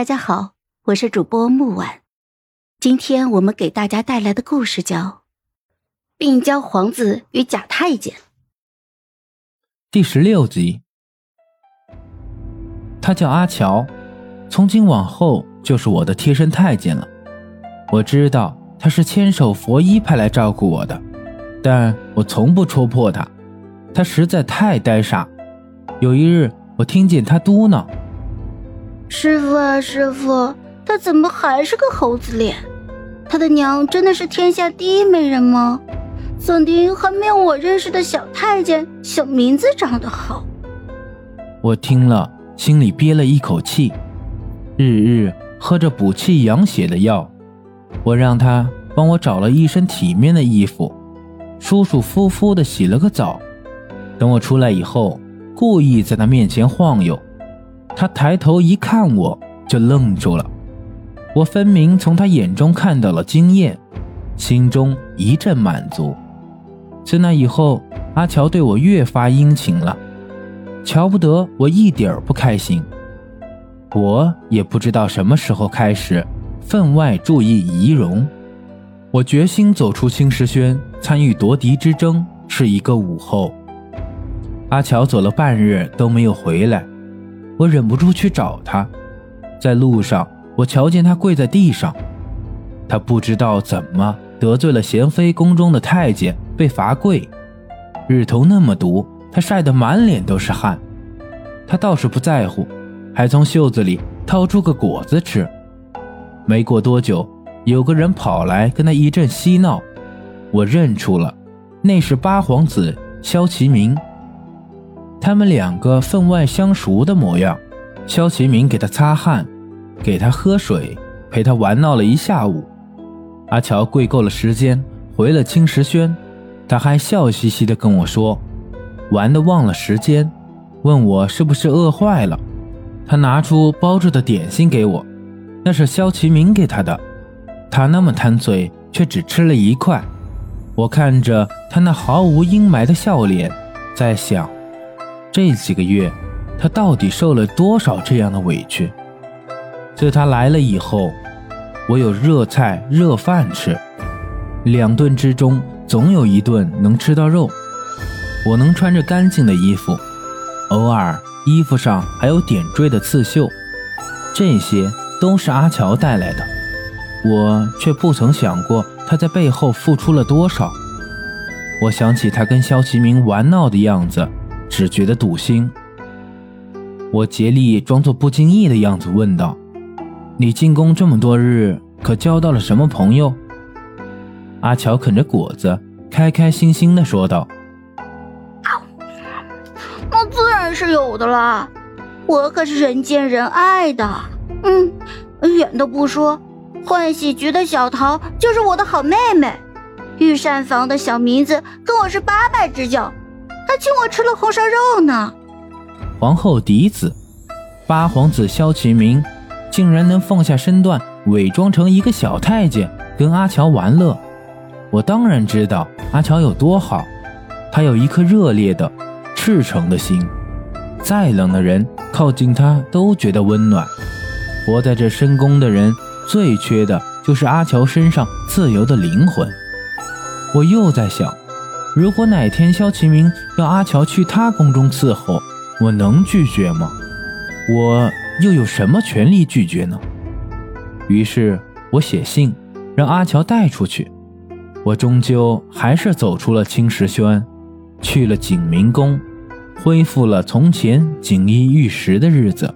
大家好，我是主播木婉。今天我们给大家带来的故事叫《病娇皇子与假太监》第十六集。他叫阿乔，从今往后就是我的贴身太监了。我知道他是千手佛医派来照顾我的，但我从不戳破他，他实在太呆傻。有一日，我听见他嘟囔。师傅啊，师傅，他怎么还是个猴子脸？他的娘真的是天下第一美人吗？怎的还没有我认识的小太监小名字长得好？我听了，心里憋了一口气，日日喝着补气养血的药。我让他帮我找了一身体面的衣服，舒舒服服的洗了个澡。等我出来以后，故意在他面前晃悠。他抬头一看，我就愣住了。我分明从他眼中看到了惊艳，心中一阵满足。自那以后，阿乔对我越发殷勤了，瞧不得我一点儿不开心。我也不知道什么时候开始分外注意仪容。我决心走出青石轩，参与夺嫡之争，是一个午后。阿乔走了半日都没有回来。我忍不住去找他，在路上，我瞧见他跪在地上。他不知道怎么得罪了贤妃宫中的太监，被罚跪。日头那么毒，他晒得满脸都是汗。他倒是不在乎，还从袖子里掏出个果子吃。没过多久，有个人跑来跟他一阵嬉闹，我认出了，那是八皇子萧其明。他们两个分外相熟的模样，萧其明给他擦汗，给他喝水，陪他玩闹了一下午。阿乔跪够了时间，回了青石轩，他还笑嘻嘻地跟我说，玩的忘了时间，问我是不是饿坏了。他拿出包着的点心给我，那是萧其明给他的。他那么贪嘴，却只吃了一块。我看着他那毫无阴霾的笑脸，在想。这几个月，他到底受了多少这样的委屈？自他来了以后，我有热菜热饭吃，两顿之中总有一顿能吃到肉。我能穿着干净的衣服，偶尔衣服上还有点缀的刺绣，这些都是阿乔带来的。我却不曾想过他在背后付出了多少。我想起他跟萧其明玩闹的样子。只觉得堵心，我竭力装作不经意的样子问道：“你进宫这么多日，可交到了什么朋友？”阿乔啃着果子，开开心心的说道：“那自然是有的啦，我可是人见人爱的。嗯，远的不说，欢喜局的小桃就是我的好妹妹，御膳房的小名字跟我是八拜之交。”还请我吃了红烧肉呢。皇后嫡子，八皇子萧启明，竟然能放下身段，伪装成一个小太监，跟阿乔玩乐。我当然知道阿乔有多好，他有一颗热烈的、赤诚的心，再冷的人靠近他都觉得温暖。活在这深宫的人，最缺的就是阿乔身上自由的灵魂。我又在想。如果哪天萧其明要阿乔去他宫中伺候，我能拒绝吗？我又有什么权利拒绝呢？于是我写信让阿乔带出去。我终究还是走出了青石轩，去了景明宫，恢复了从前锦衣玉食的日子。